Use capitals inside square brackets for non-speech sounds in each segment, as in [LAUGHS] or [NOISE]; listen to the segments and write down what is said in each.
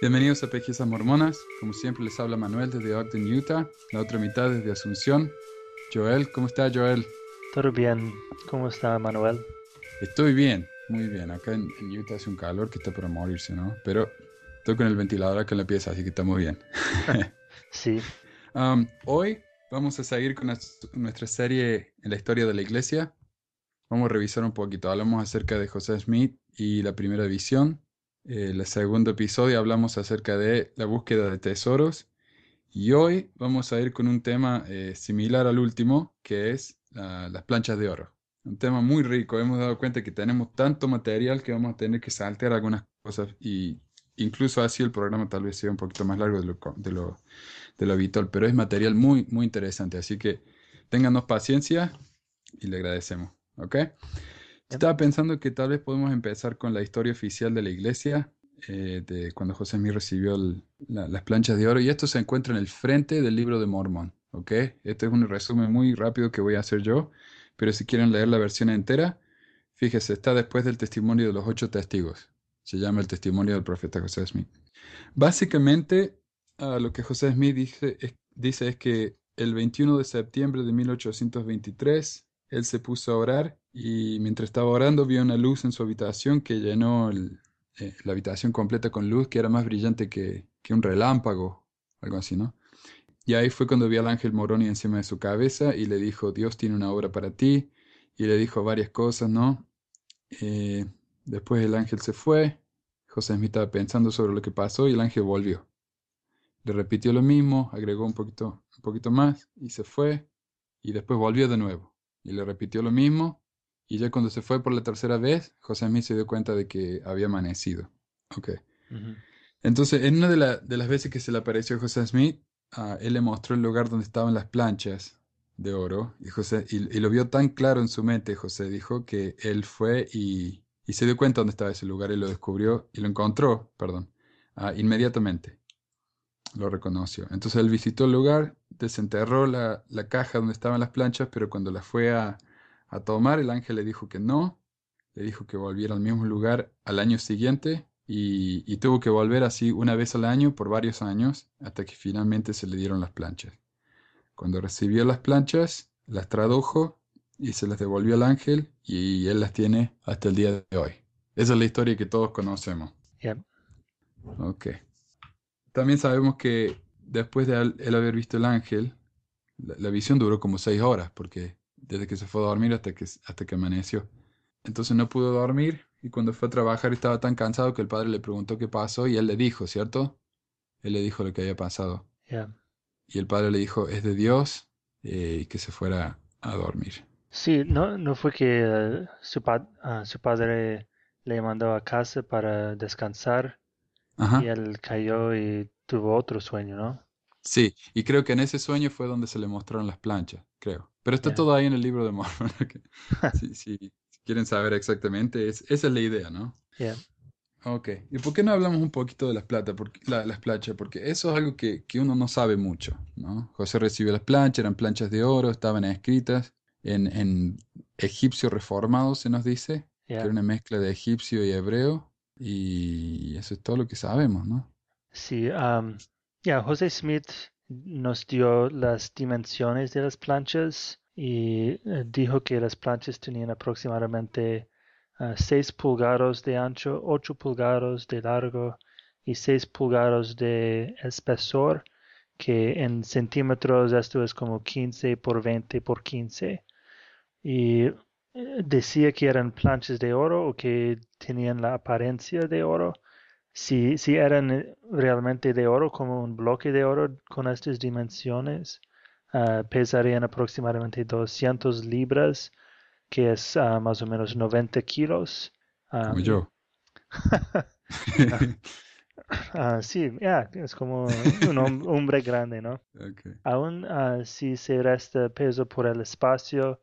Bienvenidos a Pesquisas Mormonas. Como siempre les habla Manuel desde Ogden, Utah. La otra mitad desde Asunción. Joel, ¿cómo está Joel? Todo bien. ¿Cómo está Manuel? Estoy bien, muy bien. Acá en, en Utah hace un calor que está para morirse, ¿no? Pero estoy con el ventilador acá en la pieza, así que estamos bien. [LAUGHS] Sí. Um, hoy vamos a seguir con nues- nuestra serie en la historia de la iglesia. Vamos a revisar un poquito. Hablamos acerca de José Smith y la primera visión. Eh, el segundo episodio hablamos acerca de la búsqueda de tesoros. Y hoy vamos a ir con un tema eh, similar al último, que es las planchas de oro. Un tema muy rico. Hemos dado cuenta que tenemos tanto material que vamos a tener que saltear algunas cosas. Y incluso así el programa tal vez sea un poquito más largo de lo, habitual. Pero es material muy, muy interesante. Así que ténganos paciencia y le agradecemos. ¿Ok? Estaba pensando que tal vez podemos empezar con la historia oficial de la iglesia, eh, de cuando José Smith recibió las planchas de oro, y esto se encuentra en el frente del libro de Mormón, ¿ok? Este es un resumen muy rápido que voy a hacer yo, pero si quieren leer la versión entera, fíjese, está después del testimonio de los ocho testigos. Se llama el testimonio del profeta José Smith. Básicamente, lo que José Smith dice es, dice es que el 21 de septiembre de 1823, él se puso a orar y mientras estaba orando vio una luz en su habitación que llenó eh, la habitación completa con luz que era más brillante que, que un relámpago, algo así, ¿no? Y ahí fue cuando vio al ángel Moroni encima de su cabeza y le dijo, Dios tiene una obra para ti. Y le dijo varias cosas, ¿no? Eh, después el ángel se fue. José Smith estaba pensando sobre lo que pasó y el ángel volvió. Le repitió lo mismo, agregó un poquito, un poquito más y se fue. Y después volvió de nuevo. Y le repitió lo mismo. Y ya cuando se fue por la tercera vez, José Smith se dio cuenta de que había amanecido. Ok. Entonces, en una de, la- de las veces que se le apareció a José Smith, ah, él le mostró el lugar donde estaban las planchas de oro. Y, José, y, y lo vio tan claro en su mente, José dijo, que él fue y, y se dio cuenta dónde estaba ese lugar y lo descubrió y lo encontró, perdón, ah, inmediatamente. Lo reconoció. Entonces él visitó el lugar, desenterró la, la caja donde estaban las planchas, pero cuando las fue a, a tomar, el ángel le dijo que no, le dijo que volviera al mismo lugar al año siguiente y, y tuvo que volver así una vez al año por varios años hasta que finalmente se le dieron las planchas. Cuando recibió las planchas, las tradujo y se las devolvió al ángel y él las tiene hasta el día de hoy. Esa es la historia que todos conocemos. Yep. Ok. También sabemos que después de él, haber visto el ángel, la, la visión duró como seis horas, porque desde que se fue a dormir hasta que, hasta que amaneció. Entonces no pudo dormir y cuando fue a trabajar estaba tan cansado que el padre le preguntó qué pasó y él le dijo, ¿cierto? Él le dijo lo que había pasado. Yeah. Y el padre le dijo, es de Dios, eh, y que se fuera a dormir. Sí, no, no fue que eh, su, pa- ah, su padre le mandó a casa para descansar Ajá. y él cayó y tuvo otro sueño, ¿no? Sí, y creo que en ese sueño fue donde se le mostraron las planchas, creo. Pero está todo ahí en el libro de Mormon. ok. Sí, sí, si quieren saber exactamente, es, esa es la idea, ¿no? Yeah. Ok, ¿y por qué no hablamos un poquito de las plata, porque, la- las planchas? Porque eso es algo que, que uno no sabe mucho, ¿no? José recibió las planchas, eran planchas de oro, estaban escritas en, en egipcio reformado, se nos dice, que era una mezcla de egipcio y hebreo, y eso es todo lo que sabemos, ¿no? Sí, um, ya, José Smith nos dio las dimensiones de las planchas y eh, dijo que las planchas tenían aproximadamente 6 pulgadas de ancho, 8 pulgadas de largo y 6 pulgadas de espesor, que en centímetros esto es como 15 por 20 por 15. Y decía que eran planchas de oro o que tenían la apariencia de oro. Si, si eran eh, realmente de oro, como un bloque de oro con estas dimensiones, ah, pesarían aproximadamente 200 libras, que es ah, más o menos 90 kilos. Como yo. [LAUGHS] ah, sí, es como un hom- hombre grande, ¿no? [LAUGHS] Aún si se resta peso por el espacio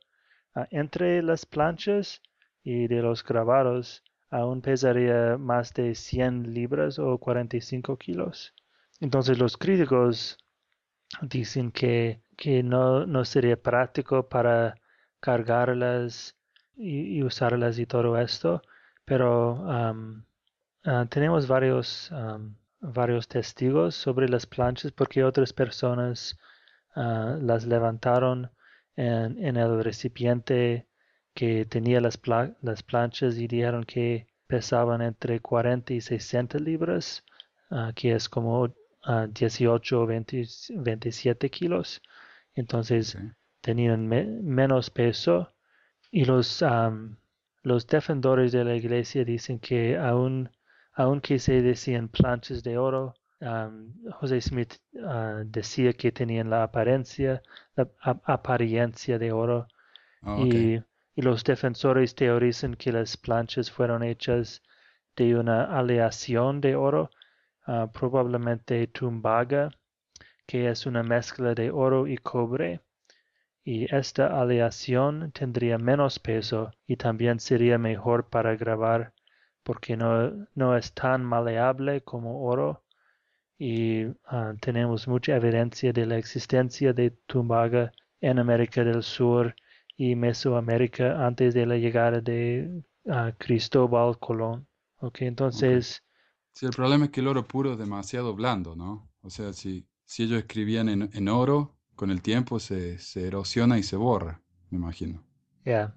entre las planchas y de los grabados, aún pesaría más de 100 libras o 45 kilos. Entonces los críticos dicen que, que no, no sería práctico para cargarlas y, usarlas y todo esto, pero ah, tenemos varios varios testigos sobre las planchas porque otras personas ah, las levantaron en, en, el recipiente que tenía las, las planchas y dijeron que pesaban entre 40 y 60 libras, uh, que es como uh, 18 o 20, 27 kilos. Entonces okay. tenían me menos peso y los, um, los defensores de la iglesia dicen que aún, aunque se decían planchas de oro, um, José Smith uh, decía que tenían la apariencia, la apariencia de oro. Oh, okay. y y los defensores teorizan que las planchas fueron hechas de una aleación de oro, uh, probablemente tumbaga, que es una mezcla de oro y cobre, y esta aleación tendría menos peso y también sería mejor para grabar porque no, no es tan maleable como oro y uh, tenemos mucha evidencia de la existencia de tumbaga en América del Sur y Mesoamérica antes de la llegada de uh, Cristóbal Colón. Okay, entonces... Okay. Sí, el problema es que el oro puro es demasiado blando, ¿no? O sea, si, si ellos escribían en, en oro, con el tiempo se, se, erosiona y se borra, me imagino. Ya. Yeah.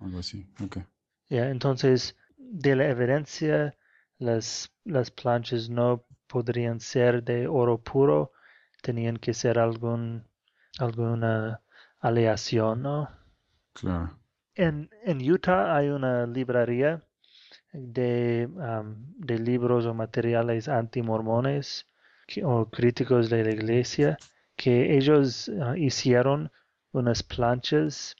Algo así, ok. Ya, yeah, entonces, de la evidencia, las, las planchas no podrían ser de oro puro, tenían que ser algún, alguna aleación, ¿no? Claro. En, en Utah hay una librería de, um, de libros o materiales antimormones que, o críticos de la iglesia que ellos uh, hicieron unas planchas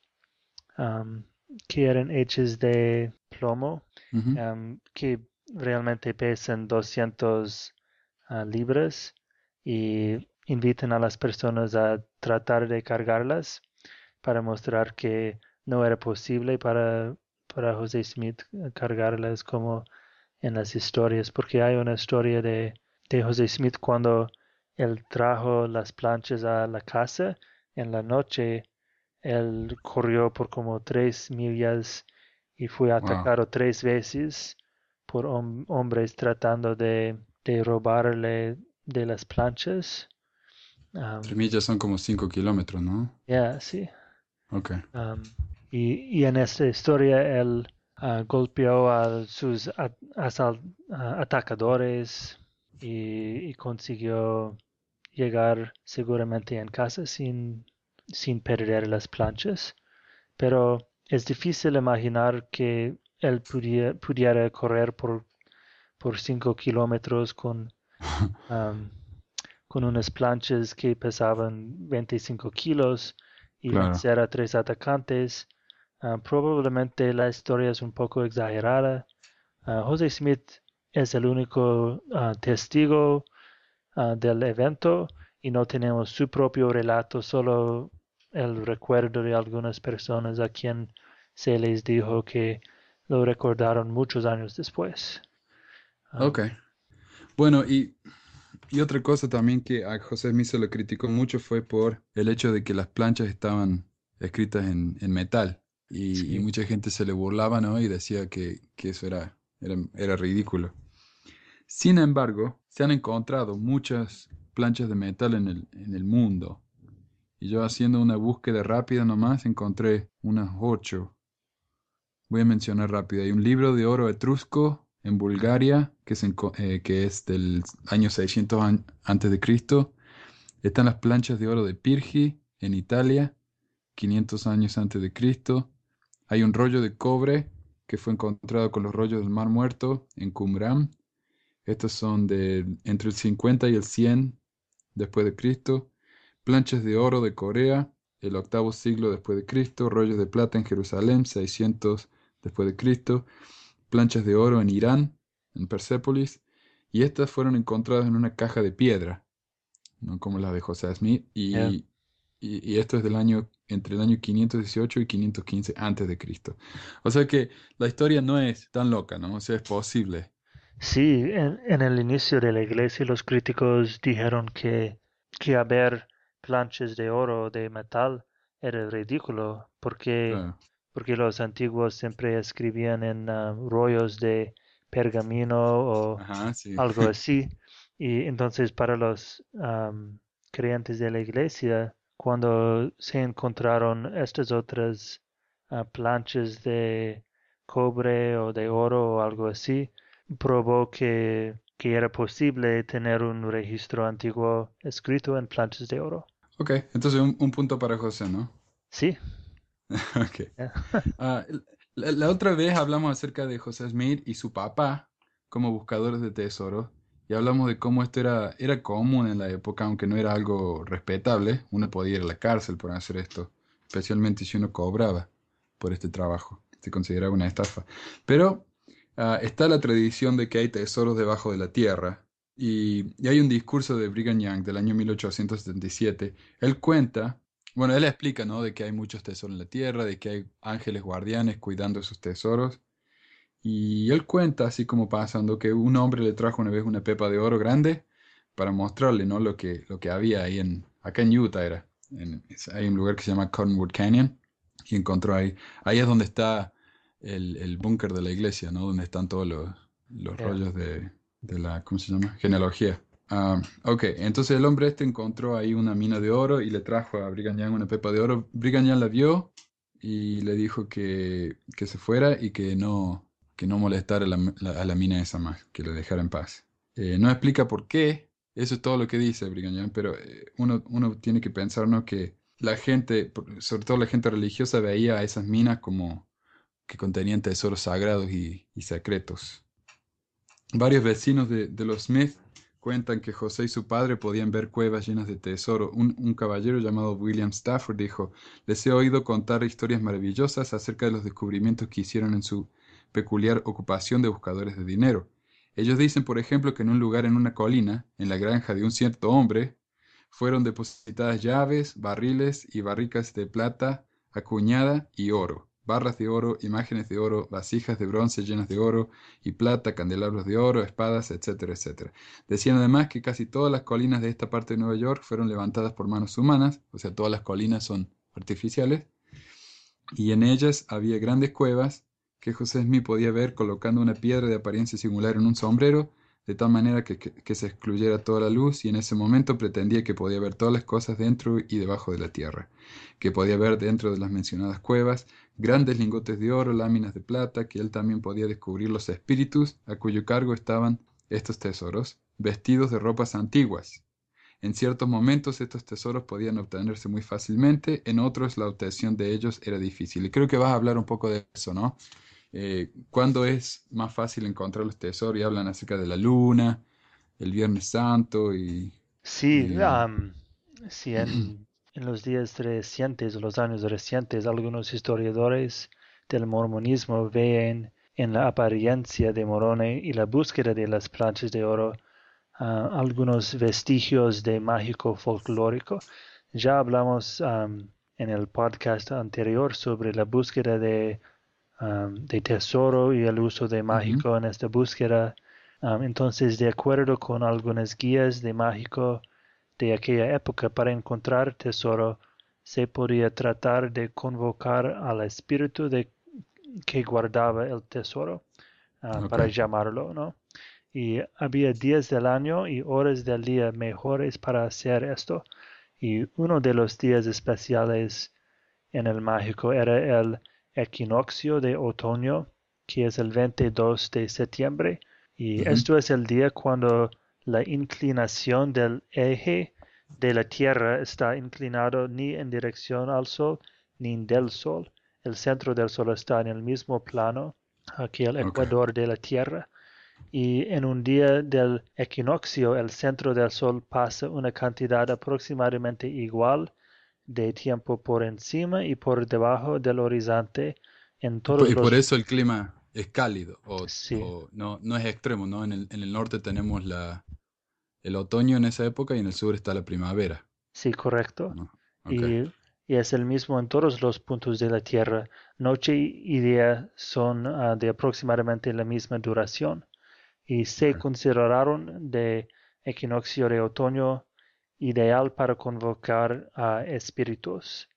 um, que eran hechas de plomo uh -huh. um, que realmente pesan 200 uh, libras y invitan a las personas a tratar de cargarlas para mostrar que no era posible para, para José Smith cargarlas como en las historias, porque hay una historia de, de José Smith cuando él trajo las planchas a la casa en la noche, él corrió por como tres millas y fue atacado wow. tres veces por hom hombres tratando de, de, robarle de las planchas. Um, tres millas son como cinco kilómetros, ¿no? Ya, yeah, sí. Ok. Um, y, y, en esta historia él uh, golpeó a sus asal uh, atacadores y, y, consiguió llegar seguramente en casa sin, sin perder las planchas. Pero es difícil imaginar que él pudiera, pudiera correr por, por cinco kilómetros con, [LAUGHS] um, con unas planchas que pesaban 25 kilos y Claro. vencer a tres atacantes. Ah, probablemente la historia es un poco exagerada. Ah, José Smith es el único ah, testigo del evento y no tenemos su propio relato, solo el recuerdo de algunas personas a quien se les dijo que lo recordaron muchos años después. Ah, Ok. Bueno, y, y otra cosa también que a José Smith se lo criticó mucho fue por el hecho de que las planchas estaban escritas en, en metal. Y, Sí. y mucha gente se le burlaba, ¿no? Y decía que, que eso era, era, era ridículo. Sin embargo, se han encontrado muchas planchas de metal en el, en el mundo. Y yo haciendo una búsqueda rápida nomás encontré unas ocho. Voy a mencionar rápido. Hay un libro de oro etrusco en Bulgaria que, enco- eh, que es del año 600 an- antes de Cristo. Están las planchas de oro de Pirgi en Italia, 500 años antes de Cristo. Hay un rollo de cobre que fue encontrado con los rollos del Mar Muerto en Qumran. Estos son de entre el 50 y el 100 después de Cristo. Planchas de oro de Corea, el octavo siglo después de Cristo. Rollos de plata en Jerusalén, 600 después de Cristo. Planchas de oro en Irán, en Persépolis. Y estas fueron encontradas en una caja de piedra, no como las de José Smith. Y, Yeah. y, y esto es del año, entre el año 518 y 515 antes de Cristo. O sea que la historia no es tan loca, ¿no? O sea, es posible. Sí, en, en el inicio de la iglesia los críticos dijeron que, que haber planchas de oro de metal era ridículo porque, Claro. Porque los antiguos siempre escribían en ah, rollos de pergamino o Ajá, sí. algo [LAUGHS] así Y entonces para los creyentes de la iglesia, cuando se encontraron estas otras ah, planchas de cobre o de oro o algo así, probó que, que era posible tener un registro antiguo escrito en planchas de oro. Ok, entonces un, un punto para José, ¿no? Sí. [LAUGHS] Ah, la, otra vez hablamos acerca de José Smith y su papá como buscadores de tesoros y hablamos de cómo esto era, era común en la época, aunque no era algo respetable. Uno podía ir a la cárcel por hacer esto, especialmente si uno cobraba por este trabajo. Se consideraba una estafa. Pero uh, está la tradición de que hay tesoros debajo de la tierra. Y, y, hay un discurso de Brigham Young del año 1877. Él cuenta, bueno, él explica, ¿no? De que hay muchos tesoros en la tierra, de que hay ángeles guardianes cuidando esos tesoros. Y él cuenta, así como pasando, que un hombre le trajo una vez una pepa de oro grande para mostrarle, ¿no? Lo que, lo que había ahí en, acá en Utah era. En, hay un lugar que se llama Cottonwood Canyon y encontró ahí. Ahí es donde está el, el búnker de la iglesia, ¿no? Donde están todos los, los rollos de, de, la, ¿cómo se llama? Genealogía. Um, ok, entonces el hombre este encontró ahí una mina de oro y le trajo a Brigham una pepa de oro. Brigham la vio y le dijo que, que se fuera y que no, que no molestara a la, a la mina esa más, que la dejara en paz. Eh, no explica por qué, eso es todo lo que dice Brigham pero eh, uno, uno, tiene que pensar ¿no? que la gente, sobre todo la gente religiosa, veía a esas minas como que contenían tesoros sagrados y, y secretos. Varios vecinos de, de, los Smith cuentan que José y su padre podían ver cuevas llenas de tesoro. Un, un caballero llamado William Stafford dijo, les he oído contar historias maravillosas acerca de los descubrimientos que hicieron en su peculiar ocupación de buscadores de dinero. Ellos dicen, por ejemplo, que en un lugar en una colina, en la granja de un cierto hombre, fueron depositadas llaves, barriles y barricas de plata acuñada y oro, barras de oro, imágenes de oro, vasijas de bronce llenas de oro y plata, candelabros de oro, espadas, etcétera, etcétera. Decían además que casi todas las colinas de esta parte de Nueva York fueron levantadas por manos humanas, o sea, todas las colinas son artificiales, y en ellas había grandes cuevas que José Smith podía ver colocando una piedra de apariencia singular en un sombrero, de tal manera que, que, se excluyera toda la luz, y en ese momento pretendía que podía ver todas las cosas dentro y debajo de la tierra, que podía ver dentro de las mencionadas cuevas grandes lingotes de oro, láminas de plata, que él también podía descubrir los espíritus a cuyo cargo estaban estos tesoros, vestidos de ropas antiguas. En ciertos momentos estos tesoros podían obtenerse muy fácilmente, en otros la obtención de ellos era difícil. Y creo que vas a hablar un poco de eso, ¿no? eh, cuándo es más fácil encontrar los tesoros y hablan acerca de la luna, el Viernes Santo y... Sí, y, um, sí en, en, los días recientes, los años recientes, algunos historiadores del mormonismo ven en la apariencia de Moroni y la búsqueda de las planchas de oro uh, algunos vestigios de mágico folclórico. Ya hablamos um, en el podcast anterior sobre la búsqueda de um, de tesoro y el uso de mágico uh -huh. en esta búsqueda. Um, entonces, de acuerdo con algunas guías de mágico de aquella época, para encontrar tesoro, se podía tratar de convocar al espíritu de que guardaba el tesoro uh, okay. para llamarlo, ¿no? Y había días del año y horas del día mejores para hacer esto. Y uno de los días especiales en el mágico era el equinoccio de otoño, que es el 22 de septiembre, y uh -huh. esto es el día cuando la inclinación del eje de la Tierra está inclinado ni en dirección al Sol ni del Sol. El centro del Sol está en el mismo plano que el ecuador okay. de la Tierra. Y en un día del equinoccio, el centro del Sol pasa una cantidad aproximadamente igual de tiempo por encima y por debajo del horizonte en todos y por los... eso el clima es cálido o, sí. o, no, no es extremo, ¿no? En el, en el norte tenemos la, el otoño en esa época y en el sur está la primavera. Sí, correcto. ¿no? Okay. Y, y, es el mismo en todos los puntos de la Tierra. Noche y día son uh, de aproximadamente la misma duración y se okay. consideraron de equinoccio de otoño ideal para convocar a espíritus.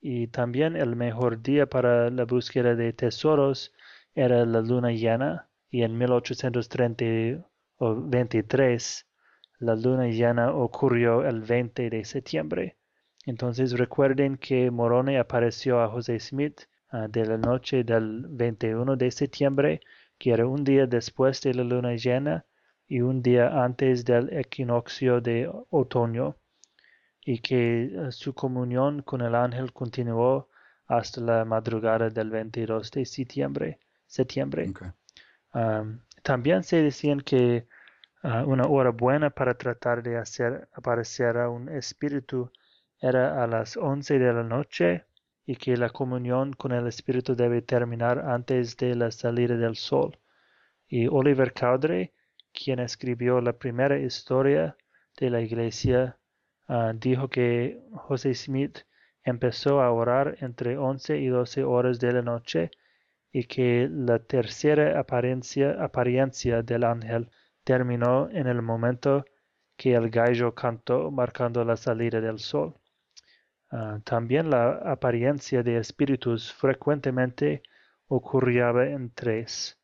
Y también el mejor día para la búsqueda de tesoros era la luna llena y en 1823 la luna llena ocurrió el 20 de septiembre. Entonces recuerden que Moroni apareció a José Smith ah, de la noche del 21 de septiembre, que era un día después de la luna llena y un día antes del equinoccio de otoño, y que ah, su comunión con el ángel continuó hasta la madrugada del 22 de septiembre. septiembre. también se decían que ah, una hora buena para tratar de hacer aparecer a un espíritu era a las once de la noche y que la comunión con el Espíritu debe terminar antes de la salida del sol. Y Oliver Cowdery, quien escribió la primera historia de la iglesia, ah, dijo que José Smith empezó a orar entre once y doce horas de la noche y que la tercera apariencia, apariencia del ángel terminó en el momento que el gallo cantó marcando la salida del sol. Ah, también la apariencia de espíritus frecuentemente ocurría en tres.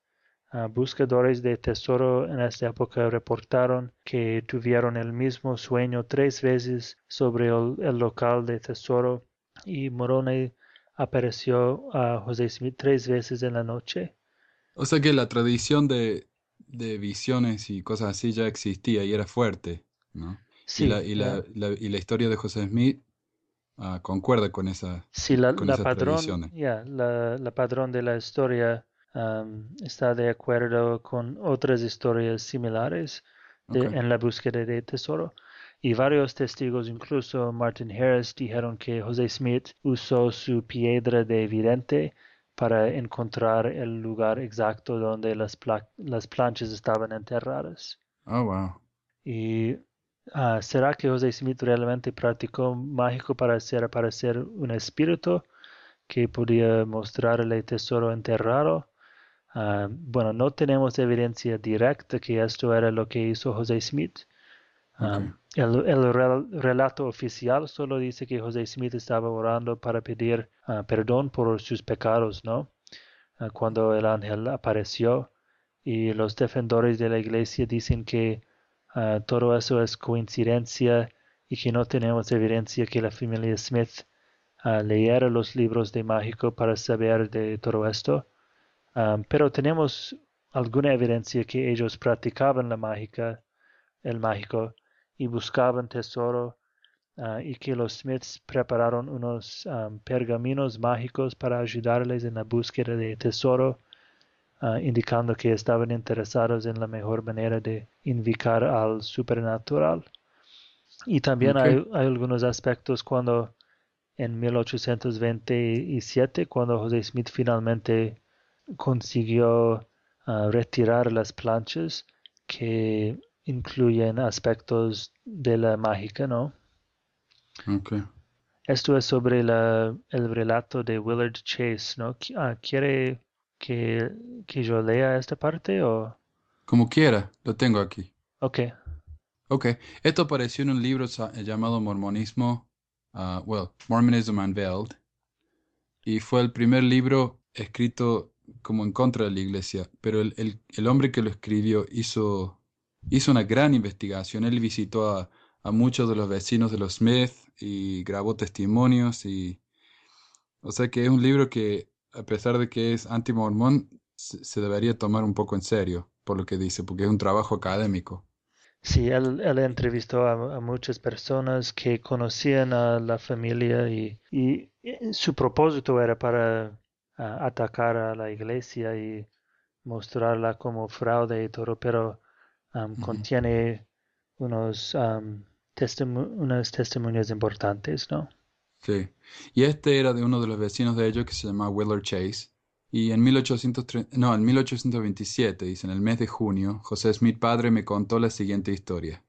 Ah, buscadores de tesoro en esta época reportaron que tuvieron el mismo sueño tres veces sobre el, local de tesoro y Moroni apareció a José Smith tres veces en la noche. O sea que la tradición de, visiones y cosas así ya existía y era fuerte, ¿no? Sí, y la, y la, y la historia de José Smith Ah, concuerda con esa sí, la, la padrón, la, de la historia está de acuerdo con otras historias similares en la búsqueda de tesoro. Y varios testigos, incluso Martin Harris, dijeron que José Smith usó su piedra de evidente para encontrar el lugar exacto donde las, las planchas estaban enterradas. Oh, wow. Y Ah, ¿Será que José Smith realmente practicó mágico para hacer aparecer un espíritu que podía mostrarle el tesoro enterrado? Ah, bueno, no tenemos evidencia directa que esto era lo que hizo José Smith. Ah, el, relato oficial solo dice que José Smith estaba orando para pedir perdón por sus pecados, ¿no? cuando el ángel apareció y los defensores de la iglesia dicen que Ah, todo eso es coincidencia y que no tenemos evidencia que la familia Smith leyera los libros de mágico para saber de todo esto. Ah, pero tenemos alguna evidencia que ellos practicaban la mágica, el mágico, y buscaban tesoro, y que los Smiths prepararon unos pergaminos mágicos para ayudarles en la búsqueda de tesoro Ah, indicando que estaban interesados en la mejor manera de invitar al supernatural. Y también hay, algunos aspectos cuando en 1827, cuando José Smith finalmente consiguió ah, retirar las planchas que incluyen aspectos de la mágica, ¿no? Esto es sobre el relato de Willard Chase, ¿no? Ah, ¿Quiere que, que yo lea esta parte o...? Como quiera, lo tengo aquí. Ok. Ok, esto apareció en un libro eh, llamado Mormonismo, uh, well, Mormonism Unveiled, y fue el primer libro escrito como en contra de la iglesia, pero el, el, el hombre que lo escribió hizo, hizo una gran investigación. Él visitó a, muchos de los vecinos de los Smith y grabó testimonios y... O sea que es un libro que a pesar de que es anti-mormón, se, debería tomar un poco en serio por lo que dice, porque es un trabajo académico. Sí, él, entrevistó a, muchas personas que conocían a la familia y, y, su propósito era para atacar a la iglesia y mostrarla como fraude y todo, pero contiene unos, um, unos testimonios importantes, ¿no? Sí. Y este era de uno de los vecinos de ellos que se llama Willard Chase. Y en, 1830, no, en 1827, dice, en el mes de junio, José Smith padre me contó la siguiente historia.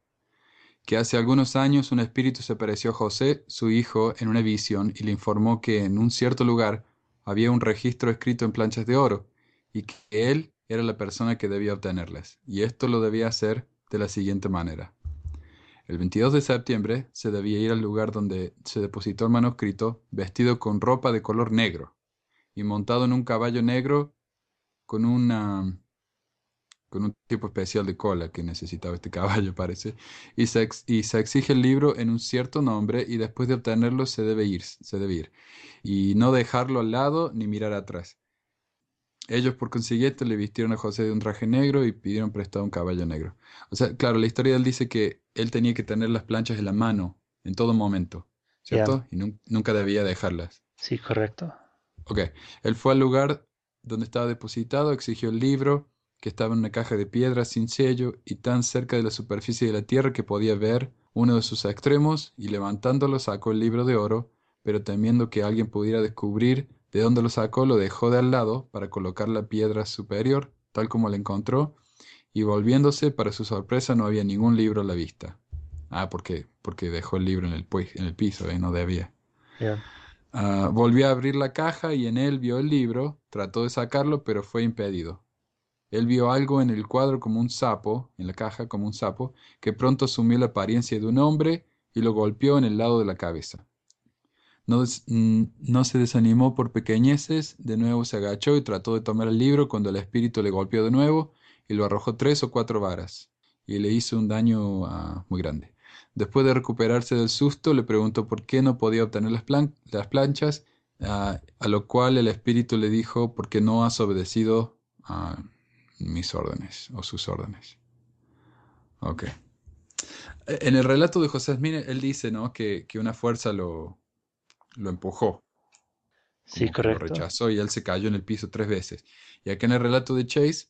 Que hace algunos años un espíritu se apareció a José, su hijo, en una visión y le informó que en un cierto lugar había un registro escrito en planchas de oro y que él era la persona que debía obtenerlas. Y esto lo debía hacer de la siguiente manera. El 22 de septiembre se debía ir al lugar donde se depositó el manuscrito vestido con ropa de color negro y montado en un caballo negro con una con un tipo especial de cola que necesitaba este [LAUGHS] caballo, parece, y se, y se exige el libro en un cierto nombre y después de obtenerlo se debe ir, se debe ir, y no dejarlo al lado ni mirar atrás. Ellos por consiguiente le vistieron a José de un traje negro y pidieron prestado un caballo negro. O sea, claro, la historia de él dice que él tenía que tener las planchas en la mano en todo momento, ¿cierto? Y nunca debía dejarlas. Sí, correcto. Ok, él fue al lugar donde estaba depositado, exigió el libro, que estaba en una caja de piedra sin sello y tan cerca de la superficie de la tierra que podía ver uno de sus extremos, y levantándolo sacó el libro de oro, pero temiendo que alguien pudiera descubrir de dónde lo sacó, lo dejó de al lado para colocar la piedra superior, tal como la encontró, y volviéndose, para su sorpresa, no había ningún libro a la vista. Ah, ¿por qué? Porque dejó el libro en el, en el piso, ¿eh? no debía. Ah, volvió a abrir la caja y en él vio el libro, trató de sacarlo, pero fue impedido. Él vio algo en el cuadro como un sapo, en la caja como un sapo, que pronto asumió la apariencia de un hombre y lo golpeó en el lado de la cabeza. No, mm, no, se desanimó por pequeñeces, de nuevo se agachó y trató de tomar el libro cuando el espíritu le golpeó de nuevo y lo arrojó tres o cuatro varas y le hizo un daño ah, muy grande. Después de recuperarse del susto, le preguntó por qué no podía obtener las, las planchas, ah, a lo cual el espíritu le dijo, porque no has obedecido a mis órdenes o sus órdenes. Ok. En el relato de José Smith, él dice ¿no? que, que una fuerza lo, lo empujó. Sí, correcto. Lo rechazó y él se cayó en el piso tres veces. Y acá en el relato de Chase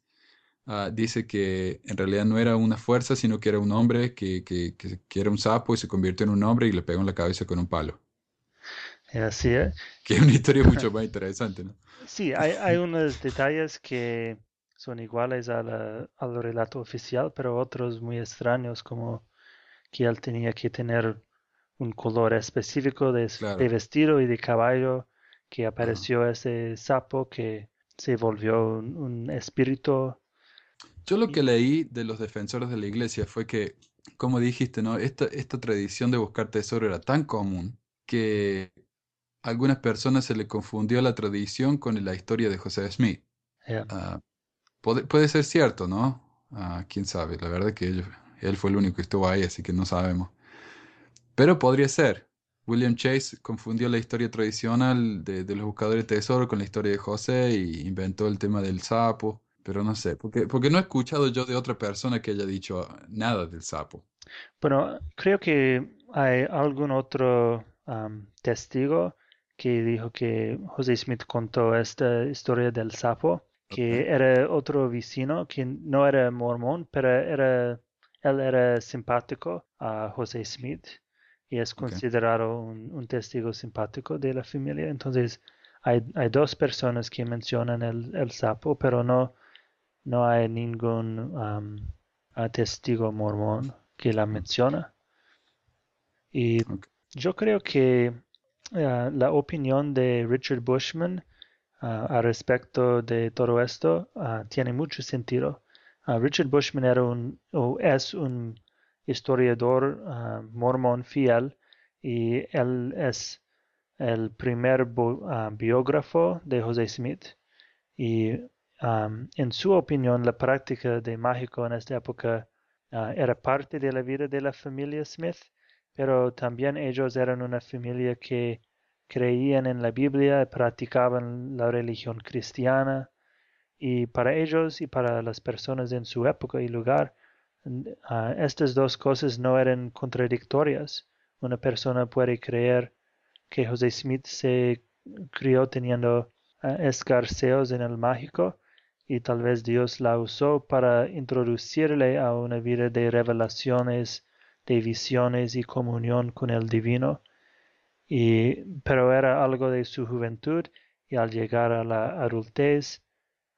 ah, dice que en realidad no era una fuerza, sino que era un hombre que, que, que, era un sapo y se convirtió en un hombre y le pegó en la cabeza con un palo. Así es. [LAUGHS] Que es una historia mucho más interesante, ¿no? Sí, hay, hay unos detalles que son iguales al relato oficial, pero otros muy extraños, como que él tenía que tener un color específico de, vestido y de caballo, que apareció ese sapo que se volvió un, espíritu. Yo lo que leí de los defensores de la iglesia fue que, como dijiste, ¿no? Esta, esta tradición de buscar tesoro era tan común que a algunas personas se le confundió la tradición con la historia de José Smith. Ah, Puede, ser cierto, ¿no? Ah, quién sabe, la verdad que él, fue el único que estuvo ahí, así que no sabemos. Pero podría ser. William Chase confundió la historia tradicional de, los buscadores de tesoro con la historia de José y inventó el tema del sapo, pero no sé, porque, porque no he escuchado yo de otra persona que haya dicho nada del sapo. Bueno, creo que hay algún otro testigo que dijo que José Smith contó esta historia del sapo que era otro vecino que no era mormón, pero era, él era simpático a José Smith y es considerado un, testigo simpático de la familia. Entonces, hay, hay dos personas que mencionan el, el, sapo, pero no, no hay ningún testigo mormón que la menciona. Y yo creo que ah, la opinión de Richard Bushman uh, al respecto de todo esto uh, tiene mucho sentido. Richard Bushman era un, o es un historiador mormón fiel y él es el primer biógrafo de José Smith. Y en su opinión, la práctica de mágico en esta época era parte de la vida de la familia Smith, pero también ellos eran una familia que creían en la Biblia, practicaban la religión cristiana y para ellos y para las personas en su época y lugar, ah, estas dos cosas no eran contradictorias. Una persona puede creer que José Smith se crió teniendo uh, escarceos en el mágico y tal vez Dios la usó para introducirle a una vida de revelaciones, de visiones y comunión con el divino y, pero era algo de su juventud y al llegar a la adultez,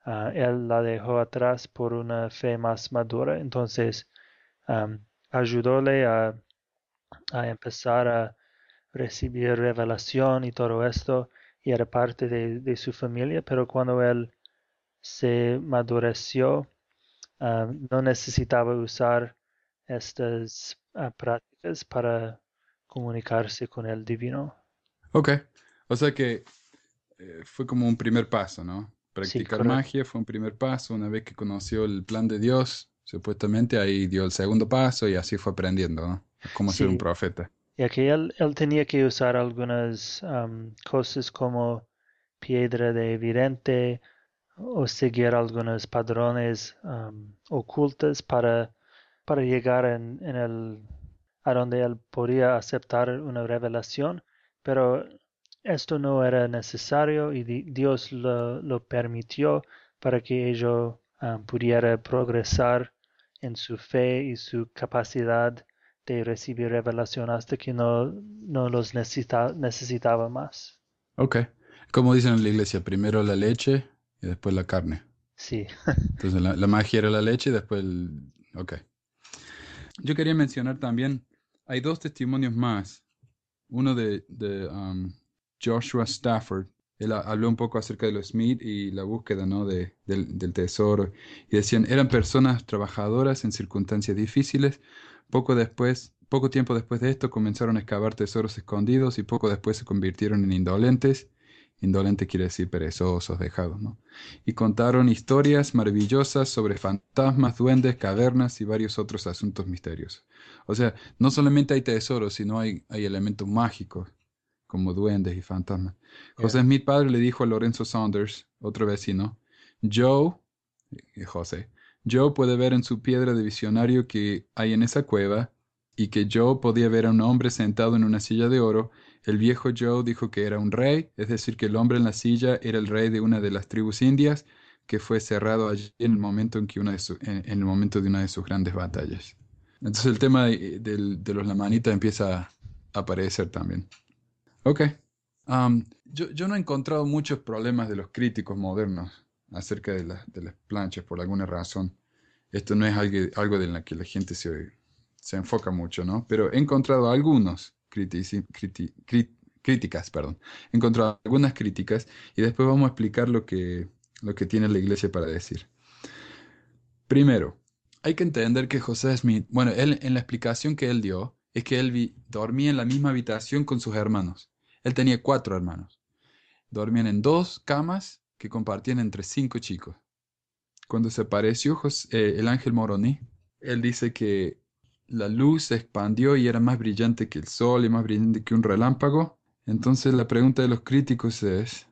ah, él la dejó atrás por una fe más madura. Entonces, ayudóle a, empezar a recibir revelación y todo esto, y era parte de, su familia, pero cuando él se madureció, no necesitaba usar estas ah, prácticas para comunicarse con el divino. Ok, o sea que eh, fue como un primer paso, ¿no? Practicar magia fue un primer paso. Una vez que conoció el plan de Dios, supuestamente ahí dio el segundo paso y así fue aprendiendo, ¿no? Cómo ser un profeta. Ya que él, él tenía que usar algunas cosas como piedra de evidente o seguir algunos padrones ocultos para, para llegar en, en el, a donde él podía aceptar una revelación, pero esto no era necesario y Dios lo, lo permitió para que ellos pudiera progresar en su fe y su capacidad de recibir revelación hasta que no, no los necesita, necesitaba más. Ok. Como dicen en la iglesia, primero la leche y después la carne. Sí. [LAUGHS] Entonces la, magia era la leche y después el... Ok. Yo quería mencionar también, hay dos testimonios más. Uno de, de um, Joshua Stafford. Él habló un poco acerca de los Smith y la búsqueda ¿no? de, del, tesoro. Y decían, eran personas trabajadoras en circunstancias difíciles. Poco después, poco tiempo después de esto, comenzaron a excavar tesoros escondidos y poco después se convirtieron en indolentes Indolente quiere decir perezosos, dejados, ¿no? Y contaron historias maravillosas sobre fantasmas, duendes, cavernas y varios otros asuntos misteriosos. O sea, no solamente hay tesoros, sino hay, hay elementos mágicos, como duendes y fantasmas. José Smith padre le dijo a Lorenzo Saunders, otro vecino, Joe, eh, José, Joe puede ver en su piedra de visionario que hay en esa cueva y que Joe podía ver a un hombre sentado en una silla de oro el viejo Joe dijo que era un rey, es decir, que el hombre en la silla era el rey de una de las tribus indias que fue cerrado allí en el momento, en, que una de en, el momento de una de sus grandes batallas. Entonces el tema de, los lamanitas empieza a aparecer también. Ok. Yo, no he encontrado muchos problemas de los críticos modernos acerca de, las planchas por alguna razón. Esto no es algo, algo de la que la gente se, se enfoca mucho, ¿no? Pero he encontrado algunos críticas, perdón. He encontrado algunas críticas y después vamos a explicar lo que, lo que tiene la iglesia para decir. Primero, hay que entender que José Smith, bueno, él, en la explicación que él dio, es que él dormía en la misma habitación con sus hermanos. Él tenía cuatro hermanos. Dormían en dos camas que compartían entre cinco chicos. Cuando se apareció eh, el ángel Moroni, él dice que la luz se expandió y era más brillante que el sol y más brillante que un relámpago. Entonces la pregunta de los críticos es,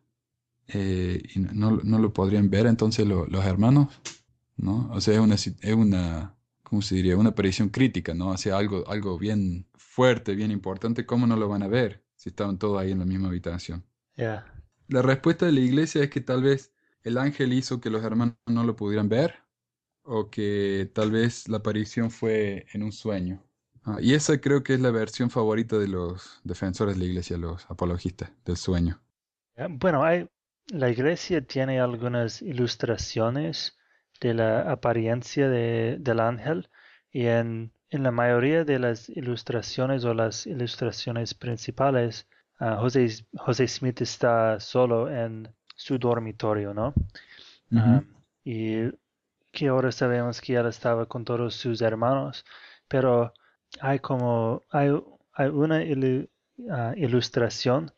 eh, no, lo podrían ver entonces los hermanos? ¿No? O sea, es una, es una, ¿cómo se diría? Una aparición crítica, ¿no? Hacia algo, algo bien fuerte, bien importante, ¿cómo no lo van a ver si estaban todos ahí en la misma habitación? La respuesta de la iglesia es que tal vez el ángel hizo que los hermanos no lo pudieran ver o que tal vez la aparición fue en un sueño. Ah, y esa creo que es la versión favorita de los defensores de la iglesia, los apologistas del sueño. Bueno, hay, la iglesia tiene algunas ilustraciones de la apariencia de, del ángel y en, en, la mayoría de las ilustraciones o las ilustraciones principales, uh, José, Smith está solo en su dormitorio, ¿no? Y que ahora sabemos que él estaba con todos sus hermanos, pero hay como, hay, hay una ah, ilustración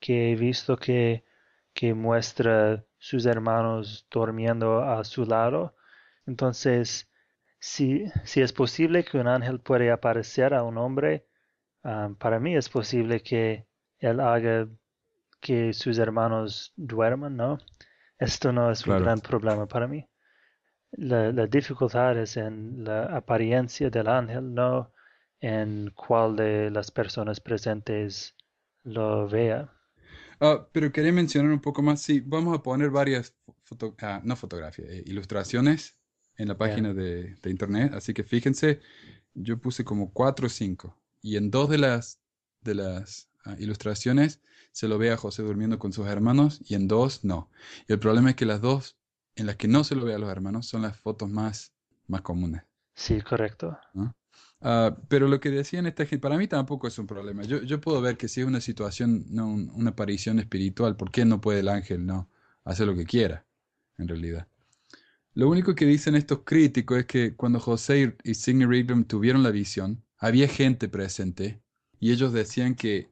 que he visto que, que muestra sus hermanos durmiendo a su lado. Entonces, si, si es posible que un ángel puede aparecer a un hombre, ah, para mí es posible que él haga que sus hermanos duerman, ¿no? Esto no es un gran problema para mí la, dificultad es en la apariencia del ángel, no en cuál de las personas presentes lo vea. Ah, pero quería mencionar un poco más, sí, vamos a poner varias, ah, no fotografías, eh, ilustraciones en la página de, internet, así que fíjense, yo puse como cuatro o cinco, y en dos de las, de las ah, ilustraciones se lo ve a José durmiendo con sus hermanos, y en dos no. Y el problema es que las dos en las que no se lo ve a los hermanos son las fotos más, más comunes. Sí, correcto. Ah, pero lo que decían esta gente, para mí tampoco es un problema. Yo, yo puedo ver que si es una situación, no una aparición espiritual, ¿por qué no puede el ángel no hacer lo que quiera, en realidad? Lo único que dicen estos críticos es que cuando José y Sidney Rigdon tuvieron la visión, había gente presente y ellos decían que,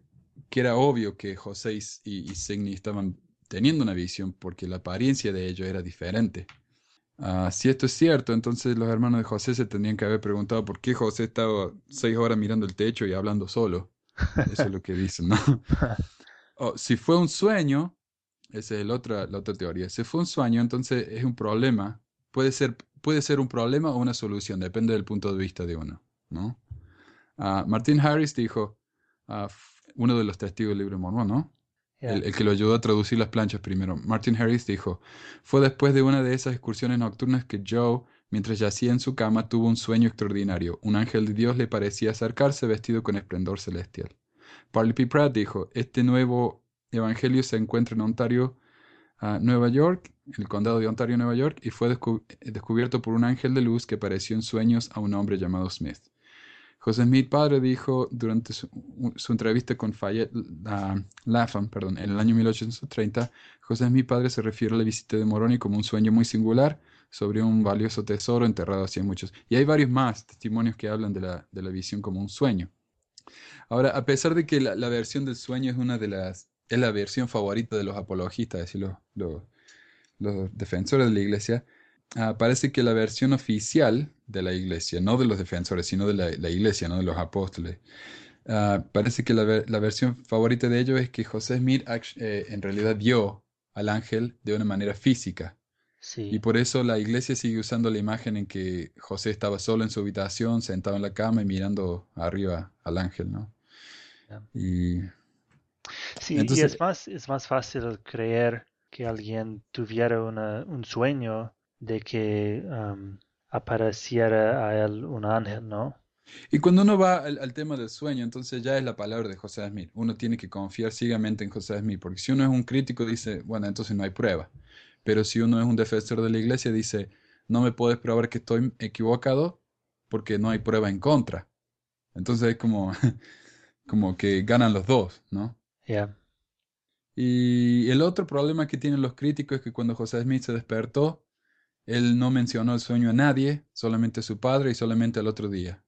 que era obvio que José y, y Sidney estaban teniendo una visión porque la apariencia de ellos era diferente. Ah, si esto es cierto, entonces los hermanos de José se tendrían que haber preguntado por qué José estaba seis horas mirando el techo y hablando solo. Eso es lo que dicen, ¿no? [LAUGHS] Oh, si fue un sueño, esa es la otra, la otra teoría. Si fue un sueño, entonces es un problema. Puede ser, puede ser un problema o una solución, depende del punto de vista de uno, ¿no? Ah, Martin Harris dijo, ah, uno de los testigos del libro Mormón, ¿no? El, que lo ayudó a traducir las planchas primero. Martin Harris dijo, fue después de una de esas excursiones nocturnas que Joe, mientras yacía en su cama, tuvo un sueño extraordinario. Un ángel de Dios le parecía acercarse vestido con esplendor celestial. Parley P. Pratt dijo, este nuevo evangelio se encuentra en Ontario, uh, Nueva York, el condado de Ontario, Nueva York, y fue descubierto por un ángel de luz que apareció en sueños a un hombre llamado Smith. José Smith padre dijo durante su, entrevista con Fayette Lapham perdón, en el año 1830, José Smith padre se refiere a la visita de Moroni como un sueño muy singular sobre un valioso tesoro enterrado hacia muchos. Y hay varios más testimonios que hablan de la, de la visión como un sueño. Ahora, a pesar de que la, versión del sueño es una de las, es la versión favorita de los apologistas, es decir, los, los, defensores de la iglesia, ah, parece que la versión oficial de la iglesia, no de los defensores, sino de la, iglesia, no de los apóstoles, ah, parece que la, versión favorita de ellos es que José Smith eh, en realidad dio al ángel de una manera física. Y por eso la iglesia sigue usando la imagen en que José estaba solo en su habitación, sentado en la cama y mirando arriba al ángel, ¿no? Y, sí, y es más, es más fácil creer que alguien tuviera un sueño de que apareciera a él un ángel, ¿no? Y cuando uno va al, tema del sueño, entonces ya es la palabra de José Smith. Uno tiene que confiar ciegamente en José Smith, porque si uno es un crítico, dice, bueno, entonces no hay prueba. Pero si uno es un defensor de la iglesia, dice, no me puedes probar que estoy equivocado porque no hay prueba en contra. Entonces es como, [LAUGHS] como que ganan los dos, ¿no? Ya. Y el otro problema que tienen los críticos es que cuando José Smith se despertó, él no mencionó el sueño a nadie, solamente a su padre y solamente al otro día.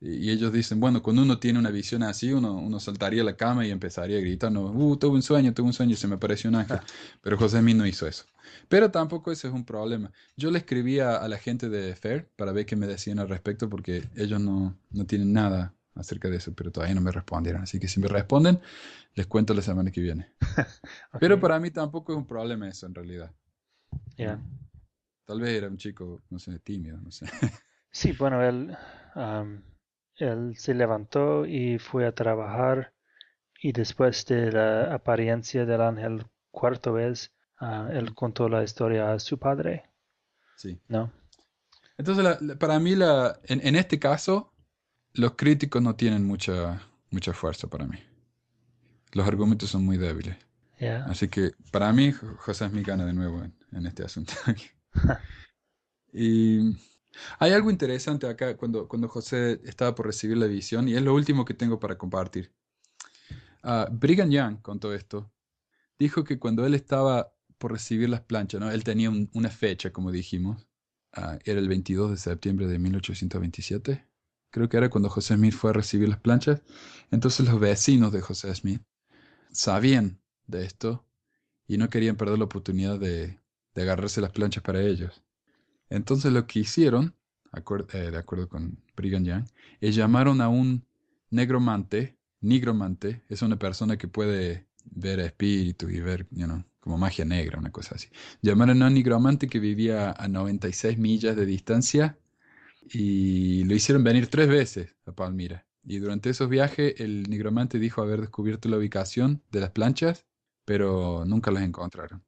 Y, ellos dicen, bueno, cuando uno tiene una visión así, uno, uno saltaría a la cama y empezaría a gritar, no, uh, tuve un sueño, tuve un sueño y se me apareció un ángel. [LAUGHS] Pero José Smith no hizo eso. Pero tampoco ese es un problema. Yo le escribí a, la gente de FAIR para ver qué me decían al respecto porque ellos no, no tienen nada acerca de eso, pero todavía no me respondieron. Así que si me responden, les cuento la semana que viene. [LAUGHS] Pero para mí tampoco es un problema eso en realidad. Ya. Tal vez era un chico, no sé, tímido, no sé. [LAUGHS] Sí, bueno, él, él se levantó y fue a trabajar y después de la apariencia del ángel cuarto vez, Ah, él contó la historia a su padre. Sí. ¿No? Entonces, para mí, la, en, este caso, los críticos no tienen mucha, mucha fuerza para mí. Los argumentos son muy débiles. Así que para mí, José es mi gana de nuevo en, este asunto. [LAUGHS] [LAUGHS] y hay algo interesante acá cuando, cuando José estaba por recibir la visión, y es lo último que tengo para compartir. Uh, Brigham Young contó esto. Dijo que cuando él estaba por recibir las planchas, ¿no? Él tenía una fecha, como dijimos. Ah, era el 22 de septiembre de 1827. Creo que era cuando José Smith fue a recibir las planchas. Entonces los vecinos de José Smith sabían de esto y no querían perder la oportunidad de, agarrarse las planchas para ellos. Entonces lo que hicieron, eh, de acuerdo con Brigham Young, es llamaron a un negromante. Nigromante es una persona que puede ver espíritus y ver, you know, como magia negra, una cosa así. Llamaron a un nigromante que vivía a 96 millas de distancia y lo hicieron venir tres veces a Palmira. Y durante esos viajes el nigromante dijo haber descubierto la ubicación de las planchas, pero nunca las encontraron.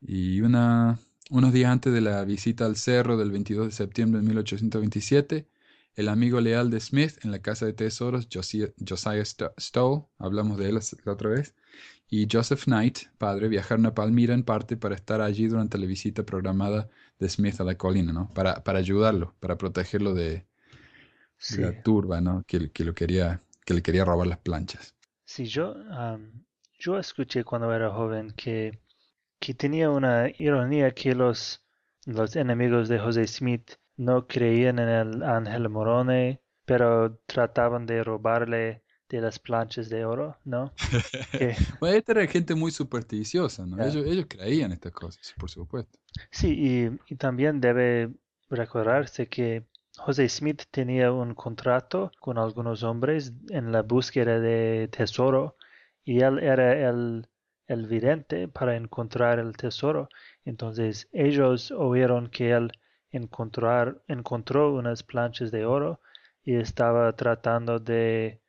Y una, unos días antes de la visita al cerro del 22 de septiembre de 1827, el amigo leal de Smith en la casa de tesoros, Josiah, Josiah Stowe, hablamos de él la otra vez, y Joseph Knight, padre, viajaron a Palmira en parte para estar allí durante la visita programada de Smith a la colina, ¿no? Para, para ayudarlo, para protegerlo de, la turba, ¿no? Que, que, lo quería, que le quería robar las planchas. Sí, yo, yo escuché cuando era joven que, que tenía una ironía que los, los enemigos de José Smith no creían en el ángel Morone, pero trataban de robarle de las planchas de oro, ¿no? [LAUGHS] bueno, esta era gente muy supersticiosa, ¿no? Ellos, ellos creían estas cosas, por supuesto. Sí, y, también debe recordarse que José Smith tenía un contrato con algunos hombres en la búsqueda de tesoro y él era el, el vidente para encontrar el tesoro. Entonces ellos oyeron que él encontró unas planchas de oro y estaba tratando de,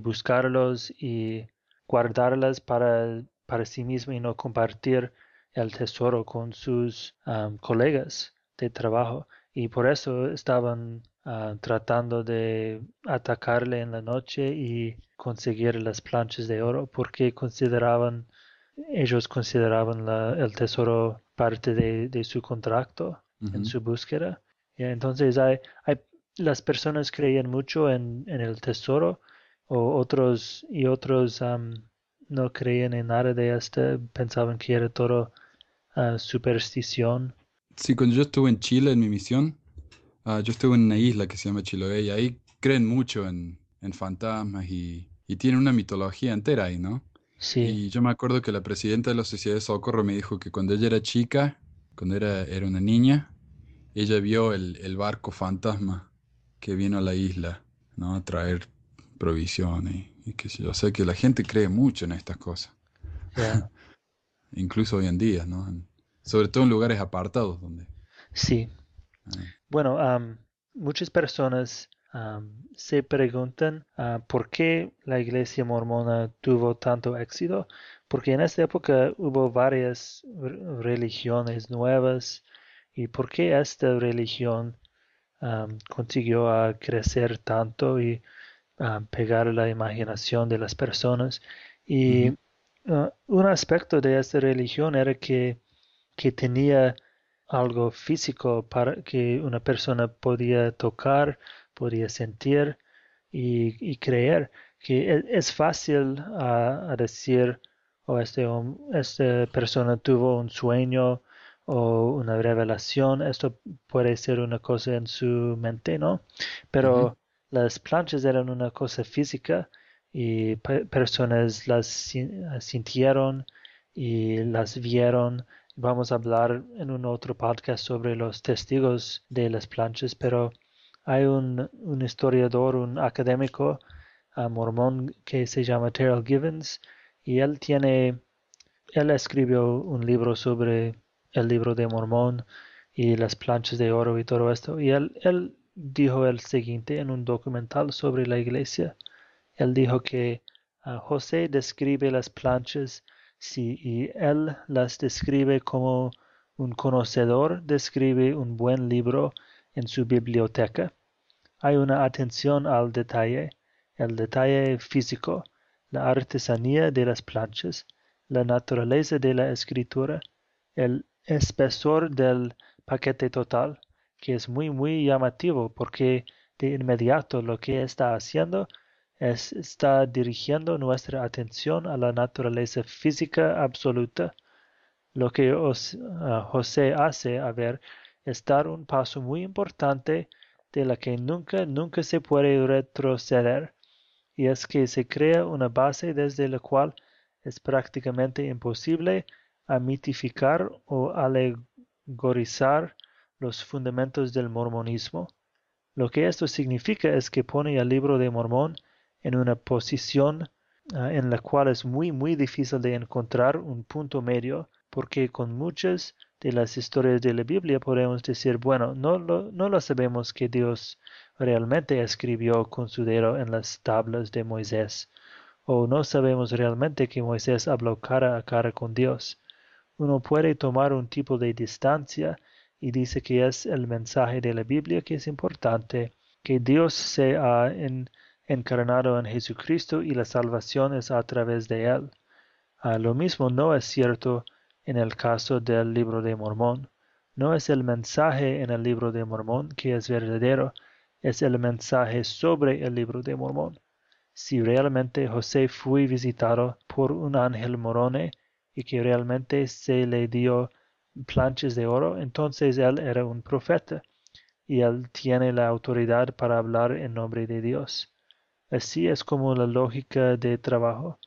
buscarlos y guardarlas para, sí mismo y no compartir el tesoro con sus colegas de trabajo. Y por eso estaban ah, tratando de atacarle en la noche y conseguir las planchas de oro porque consideraban ellos consideraban el tesoro parte de, su contrato en su búsqueda. entonces hay, hay, las personas creían mucho en, el tesoro o otros y otros no creían en nada de esto, pensaban que era todo uh, superstición. Sí, cuando yo estuve en Chile en mi misión, ah, yo estuve en una isla que se llama Chiloé y ahí creen mucho en, fantasmas y, y tienen una mitología entera ahí, ¿no? Sí. Y yo me acuerdo que la presidenta de la Sociedad de Socorro me dijo que cuando ella era chica, cuando era, era una niña, ella vio el, barco fantasma que vino a la isla, ¿no? A traer provisiones y, que yo. sé que la gente cree mucho en estas cosas. [LAUGHS] Incluso hoy en día, ¿no? sobre todo en lugares apartados donde... Sí. Ah. Bueno, muchas personas se preguntan ah, por qué la iglesia mormona tuvo tanto éxito, porque en esta época hubo varias religiones nuevas. Y por qué esta religión consiguió a crecer tanto y pegar la imaginación de las personas. Y ah, un aspecto de esta religión era que, que tenía algo físico para que una persona podía tocar podría sentir y, creer que e, es, fácil a, decir o oh, este, esta persona tuvo un sueño o una revelación, esto puede ser una cosa en su mente, ¿no? Pero las planchas eran una cosa física y personas las sintieron y las vieron. Vamos a hablar en un otro podcast sobre los testigos de las planchas, pero hay un, historiador, un académico mormón que se llama Terrell Givens y él tiene, él escribió un libro sobre el libro de Mormón y las planchas de oro y todo esto. Y él, él dijo el siguiente en un documental sobre la iglesia. Él dijo que ah, José describe las planchas si y él las describe como un conocedor describe un buen libro en su biblioteca. Hay una atención al detalle, el detalle físico, la artesanía de las planchas, la naturaleza de la escritura, el espesor del paquete total, que es muy muy llamativo porque de inmediato lo que está haciendo es está dirigiendo nuestra atención a la naturaleza física absoluta. Lo que ah, José hace a ver es dar un paso muy importante de la que nunca, nunca se puede retroceder, y es que se crea una base desde la cual es prácticamente imposible amitificar o alegorizar los fundamentos del mormonismo. Lo que esto significa es que pone al libro de Mormón en una posición ah, en la cual es muy muy difícil de encontrar un punto medio porque con muchas de las historias de la Biblia podemos decir, bueno, no lo, no lo sabemos que Dios realmente escribió con su dedo en las tablas de Moisés, o no sabemos realmente que Moisés habló cara a cara con Dios. Uno puede tomar un tipo de distancia y dice que es el mensaje de la Biblia que es importante, que Dios se ha encarnado en Jesucristo y la salvación es a través de él. Ah, lo mismo no es cierto en el caso del libro de Mormón. No es el mensaje en el libro de Mormón que es verdadero, es el mensaje sobre el libro de Mormón. Si realmente José fue visitado por un ángel morone y que realmente se le dio planchas de oro, entonces él era un profeta y él tiene la autoridad para hablar en nombre de Dios. Así es como la lógica de trabajo.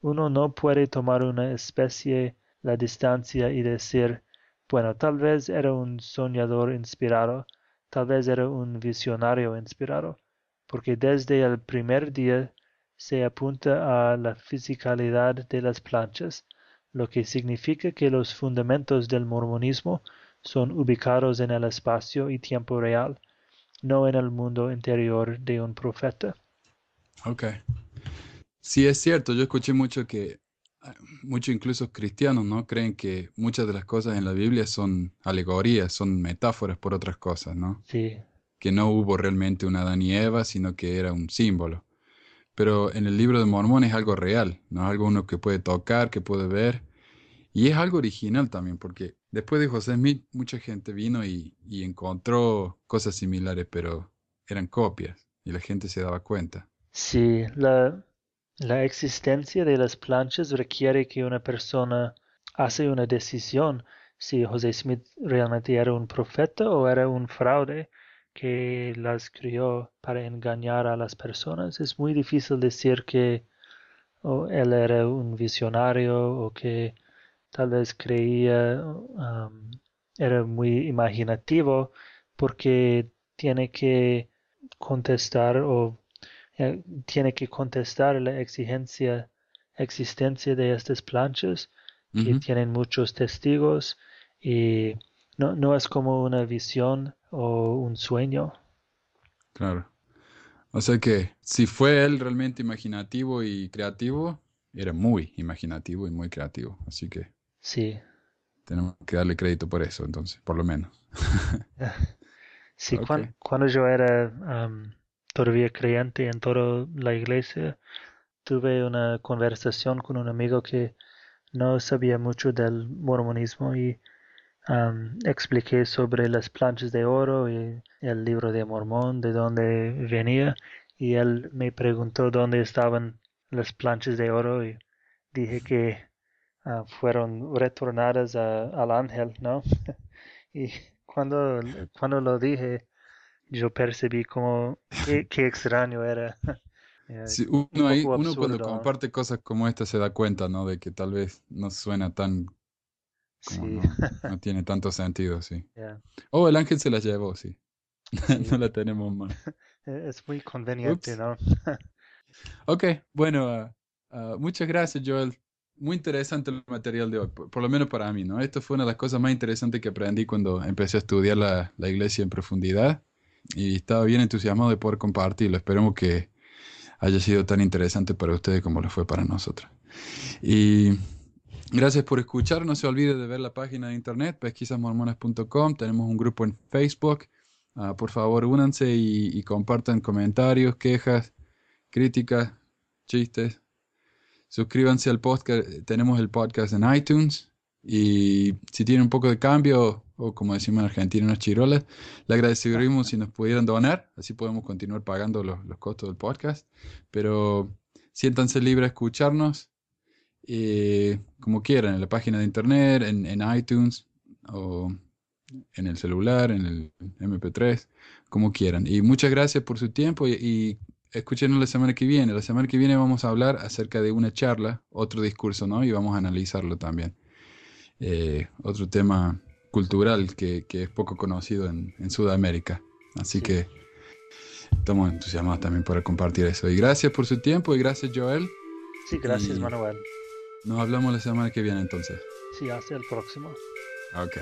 Uno no puede tomar una especie la distancia y decir, bueno, tal vez era un soñador inspirado, tal vez era un visionario inspirado, porque desde el primer día se apunta a la fisicalidad de las planchas, lo que significa que los fundamentos del mormonismo son ubicados en el espacio y tiempo real, no en el mundo interior de un profeta. Ok. Sí, es cierto, yo escuché mucho que, muchos incluso cristianos, ¿no? Creen que muchas de las cosas en la Biblia son alegorías, son metáforas por otras cosas, ¿no? Sí, Que no hubo realmente una Adán y Eva, sino que era un símbolo. Pero en el libro de Mormón es algo real, ¿no? Algo uno que puede tocar, que puede ver. Y es algo original también, porque después de José Smith, mucha gente vino y, y encontró cosas similares, pero eran copias y la gente se daba cuenta. sí, la, la existencia de las planchas requiere que una persona hace una decisión si José Smith realmente era un profeta o era un fraude que las crió para engañar a las personas. Es muy difícil decir que él era un visionario o que tal vez creía, um, era muy imaginativo porque tiene que contestar o eh, tiene que contestar la exigencia, existencia de estas planchas que tienen muchos testigos y no, no es como una visión o un sueño. claro. O sea que si fue él realmente imaginativo y creativo, era muy imaginativo y muy creativo. Así que Sí, tenemos que darle crédito por eso, entonces, por lo menos. [LAUGHS] sí, [LAUGHS] Ok. cuan- cuando yo era todavía creyente en toda la iglesia, tuve una conversación con un amigo que no sabía mucho del mormonismo y am, expliqué sobre las planchas de oro y el libro de Mormón, de dónde venía, y él me preguntó dónde estaban las planchas de oro y dije que ah, fueron retornadas a- al ángel, ¿no? [LAUGHS] Y cuando, cuando lo dije, yo percibí como qué, qué extraño [LAUGHS] era, Sí, un uno ahí, poco uno cuando comparte cosas como esta se da cuenta, ¿no? De que tal vez no suena tan, sí, no, no [LAUGHS] tiene tanto sentido, sí. ya, Oh, el ángel se la llevó, sí. [LAUGHS] sí. No la tenemos más. Eh, Es muy conveniente, Ups. ¿no? Ok, bueno, ah, ah, muchas gracias, Joel. Muy interesante el material de hoy, por, por lo menos para mí, ¿no? Esto fue una de las cosas más interesantes que aprendí cuando empecé a estudiar la, la iglesia en profundidad y estaba bien entusiasmado de poder compartirlo. Esperemos que haya sido tan interesante para ustedes como lo fue para nosotros. Y gracias por escuchar. No se olvide de ver la página de internet, pesquisasmormonas.com. Tenemos un grupo en Facebook. Ah, por favor, únanse y, y compartan comentarios, quejas, críticas, chistes. Suscríbanse al podcast. Tenemos el podcast en iTunes. Y si tienen un poco de cambio, o como decimos en Argentina, unas chirolas, le agradeceríamos si nos pudieran donar. Así podemos continuar pagando los, los costos del podcast. Pero siéntanse libres a escucharnos eh, como quieran, en la página de internet, en, en iTunes o en el celular, en el MP3, como quieran. Y muchas gracias por su tiempo y, y escúchenos la semana que viene. La semana que viene vamos a hablar acerca de una charla, otro discurso, ¿no? Y vamos a analizarlo también. Eh, otro tema cultural que, que es poco conocido en, en Sudamérica. Así Sí. que estamos entusiasmados también por compartir eso. Y gracias por su tiempo y gracias Joel. Sí, gracias, Y- Manuel. Nos hablamos la semana que viene entonces. Sí, hasta el próximo. Ok.